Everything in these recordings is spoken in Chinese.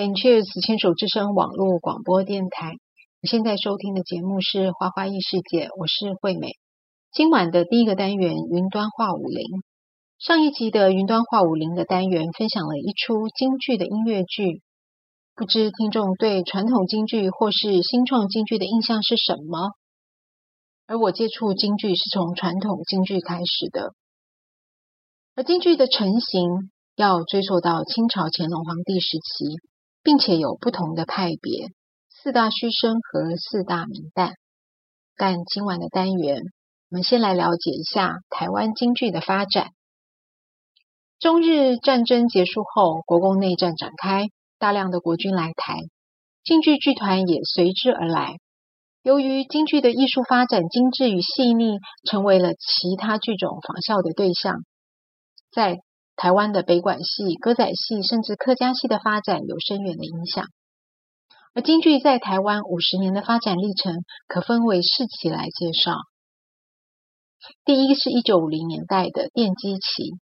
Cheers 牵手之声网络广播电台，你现在收听的节目是《花花异世界》，我是惠美。今晚的第一个单元《云端话舞林》，上一集的《云端话舞林》的单元分享了一出京剧的音乐剧，不知听众对传统京剧或是新创京剧的印象是什么？而我接触京剧是从传统京剧开始的，而京剧的成型要追溯到清朝乾隆皇帝时期。并且有不同的派别，四大须生和四大名旦。但今晚的单元，我们先来了解一下台湾京剧的发展。中日战争结束后，国共内战展开，大量的国军来台，京剧剧团也随之而来。由于京剧的艺术发展精致与细腻，成为了其他剧种仿效的对象，在台湾的北管戏、歌仔戏，甚至客家戏的发展有深远的影响。而京剧在台湾五十年的发展历程，可分为四期来介绍。第一是一九五零年代的奠基期，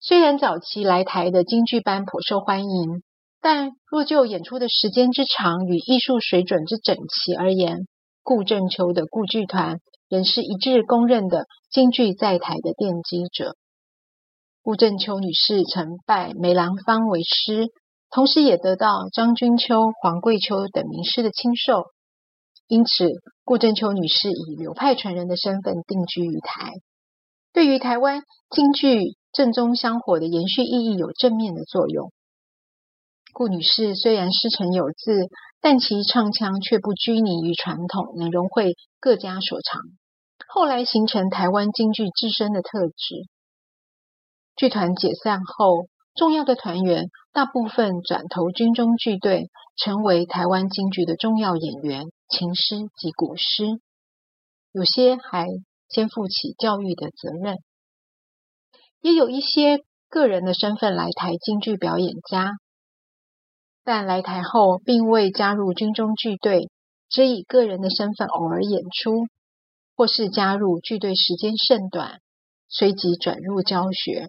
虽然早期来台的京剧班颇受欢迎，但若就演出的时间之长与艺术水准之整齐而言，顾正秋的顾剧团仍是一致公认的京剧在台的奠基者。顾正秋女士曾拜梅兰芳为师，同时也得到张君秋、黄桂秋等名师的亲授，因此顾正秋女士以流派传人的身份定居于台，对于台湾京剧正宗香火的延续意义有正面的作用。顾女士虽然师承有字，但其唱腔却不拘泥于传统，能融汇各家所长，后来形成台湾京剧自身的特质。剧团解散后，重要的团员大部分转投军中剧队，成为台湾京剧的重要演员、琴师及鼓师。有些还肩负起教育的责任，也有一些个人的身份来台京剧表演家，但来台后并未加入军中剧队，只以个人的身份偶尔演出，或是加入剧队时间甚短，随即转入教学。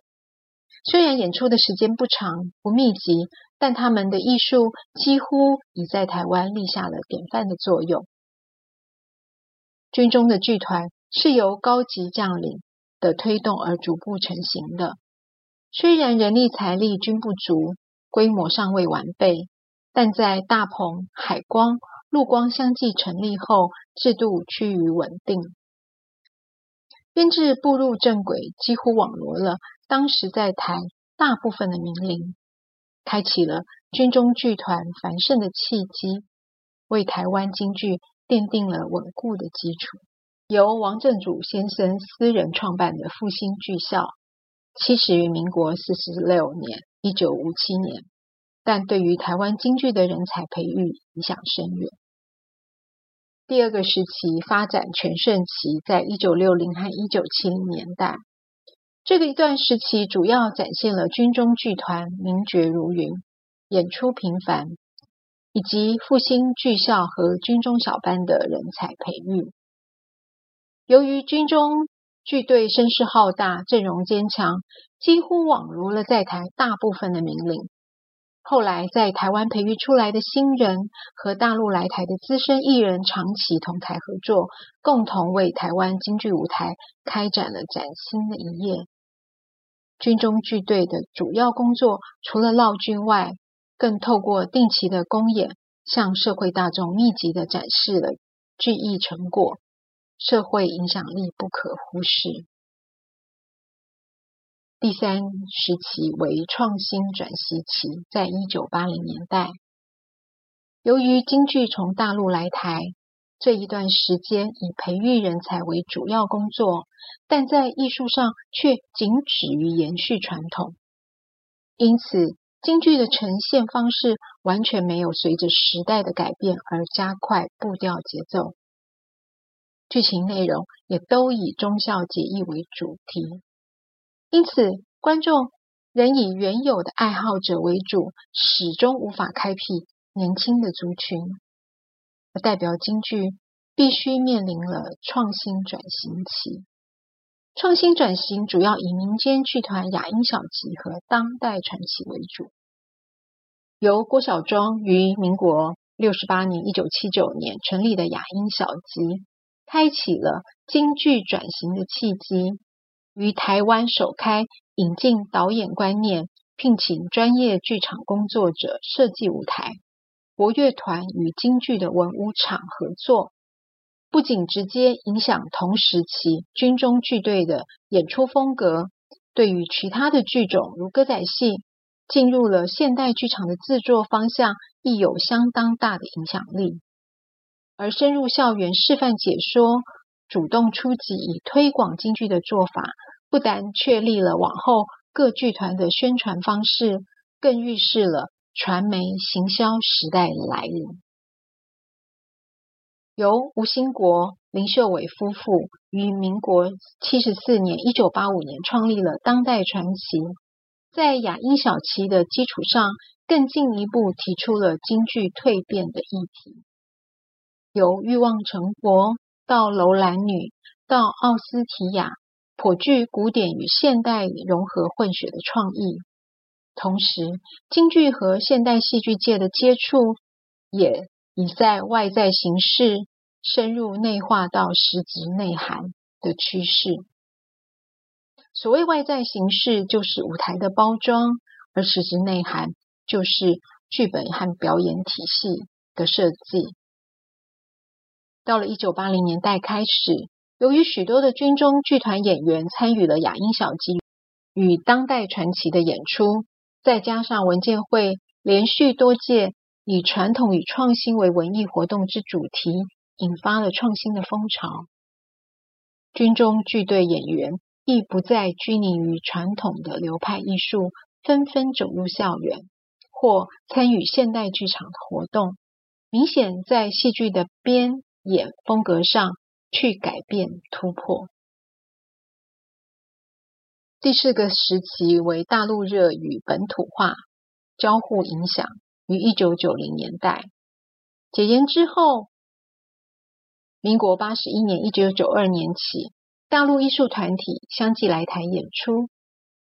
虽然演出的时间不长、不密集，但他们的艺术几乎已在台湾立下了典范的作用。军中的剧团是由高级将领的推动而逐步成型的。虽然人力财力均不足，规模尚未完备，但在大鹏、海光、陆光相继成立后，制度趋于稳定。编制步入正轨，几乎网罗了当时在台大部分的名伶，开启了军中剧团繁盛的契机，为台湾京剧奠定了稳固的基础。由王正祖先生私人创办的复兴剧校，起始于民国四十六年（一九五七年），但对于台湾京剧的人才培育影响深远。第二个时期发展全盛期，在一九六零和一九七零年代，这个一段时期主要展现了军中剧团名角如云、演出频繁，以及复兴剧校和军中小班的人才培育。由于军中剧队声势浩大、阵容坚强，几乎网罗了在台大部分的名伶。后来，在台湾培育出来的新人和大陆来台的资深艺人长期同台合作，共同为台湾京剧舞台开展了崭新的一页。军中剧队的主要工作，除了劳军外，更透过定期的公演，向社会大众密集的展示了剧艺成果，社会影响力不可忽视。第三时期为创新转型期，在一九八零年代，由于京剧从大陆来台这一段时间以培育人才为主要工作，但在艺术上却仅止于延续传统。因此京剧的呈现方式完全没有随着时代的改变而加快步调节奏，剧情内容也都以忠孝节义为主题，因此观众仍以原有的爱好者为主，始终无法开辟年轻的族群，代表京剧必须面临了创新转型期。创新转型主要以民间剧团雅音小集和当代传奇为主，由郭小庄于民国六十八年（一九七九年）成立的雅音小集，开启了京剧转型的契机，于台湾首开引进导演观念，聘请专业剧场工作者设计舞台，国乐团与京剧的文武场合作。不仅直接影响同时期军中剧队的演出风格，对于其他的剧种如歌仔戏进入了现代剧场的制作方向，亦有相当大的影响力。而深入校园示范解说，主动出击以推广京剧的做法，不但确立了往后各剧团的宣传方式，更预示了传媒行销时代的来临。由吴兴国、林秀伟夫妇于民国七十四年（一九八五年）创立了当代传奇，在雅音小七的基础上，更进一步提出了京剧蜕变的议题。由欲望城国到楼兰女到奥斯提亚，颇具古典与现代融合混血的创意。同时，京剧和现代戏剧界的接触，也已在外在形式。深入内化到实质内涵的趋势。所谓外在形式，就是舞台的包装；而实质内涵，就是剧本和表演体系的设计。到了一九八零年代开始，由于许多的军中剧团演员参与了雅音小集与当代传奇的演出，再加上文建会连续多届以传统与创新为文艺活动之主题。引发了创新的风潮，军中剧队演员亦不再拘泥于传统的流派艺术，纷纷走入校园或参与现代剧场的活动，明显在戏剧的编演风格上去改变突破。第四个时期为大陆热与本土化交互影响，于一九九零年代解严之后。民国八十一年（一九九二年）起，大陆艺术团体相继来台演出，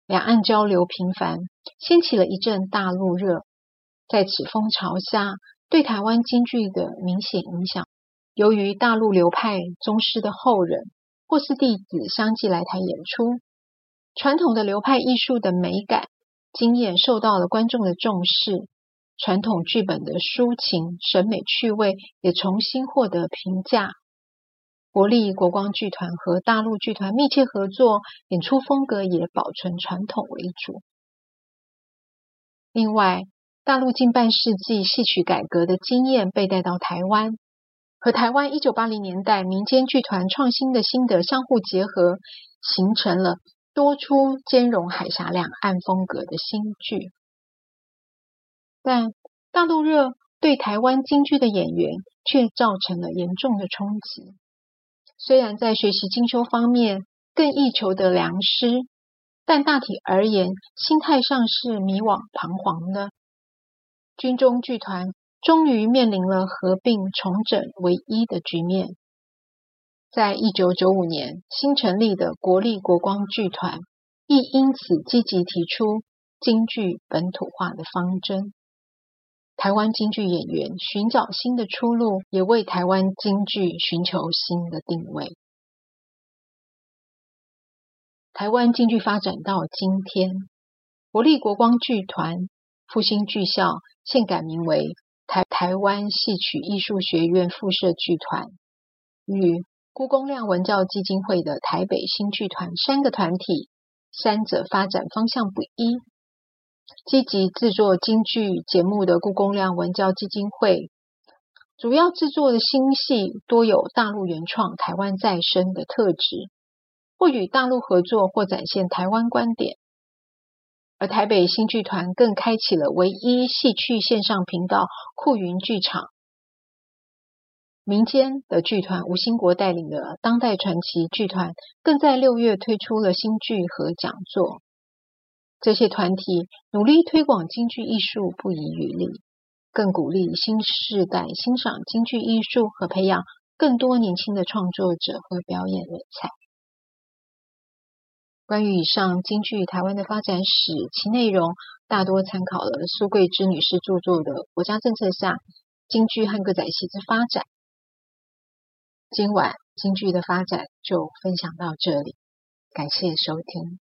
两岸交流频繁，掀起了一阵大陆热。在此风潮下，对台湾京剧的明显影响，由于大陆流派宗师的后人或是弟子相继来台演出，传统的流派艺术的美感经验受到了观众的重视，传统剧本的抒情审美趣味也重新获得评价。国立国光剧团和大陆剧团密切合作，演出风格也保存传统为主。另外，大陆近半世纪戏曲改革的经验被带到台湾，和台湾一九八零年代民间剧团创新的心得相互结合，形成了多出兼容海峡两岸风格的新剧。但大陆热对台湾京剧的演员却造成了严重的冲击。虽然在学习精修方面更易求得良师，但大体而言，心态上是迷惘彷徨的。军中剧团终于面临了合并重整为一的局面。在一九九五年新成立的国立国光剧团，亦因此积极提出京剧本土化的方针。台湾京剧演员寻找新的出路，也为台湾京剧寻求新的定位。台湾京剧发展到今天，国立国光剧团复兴剧校现改名为台台湾戏曲艺术学院附设剧团，与辜公亮文教基金会的台北新剧团三个团体，三者发展方向不一。积极制作京剧节目的辜公亮文教基金会，主要制作的新戏多有大陆原创、台湾再生的特质，或与大陆合作，或展现台湾观点。而台北新剧团更开启了唯一戏曲线上频道酷云剧场。民间的剧团吴兴国带领的当代传奇剧团，更在六月推出了新剧和讲座。这些团体努力推广京剧艺术，不遗余力，更鼓励新世代欣赏京剧艺术和培养更多年轻的创作者和表演人才。关于以上京剧台湾的发展史，其内容大多参考了苏桂芝女士著作的《国家政策下京剧和歌仔戏之发展》。今晚京剧的发展就分享到这里，感谢收听。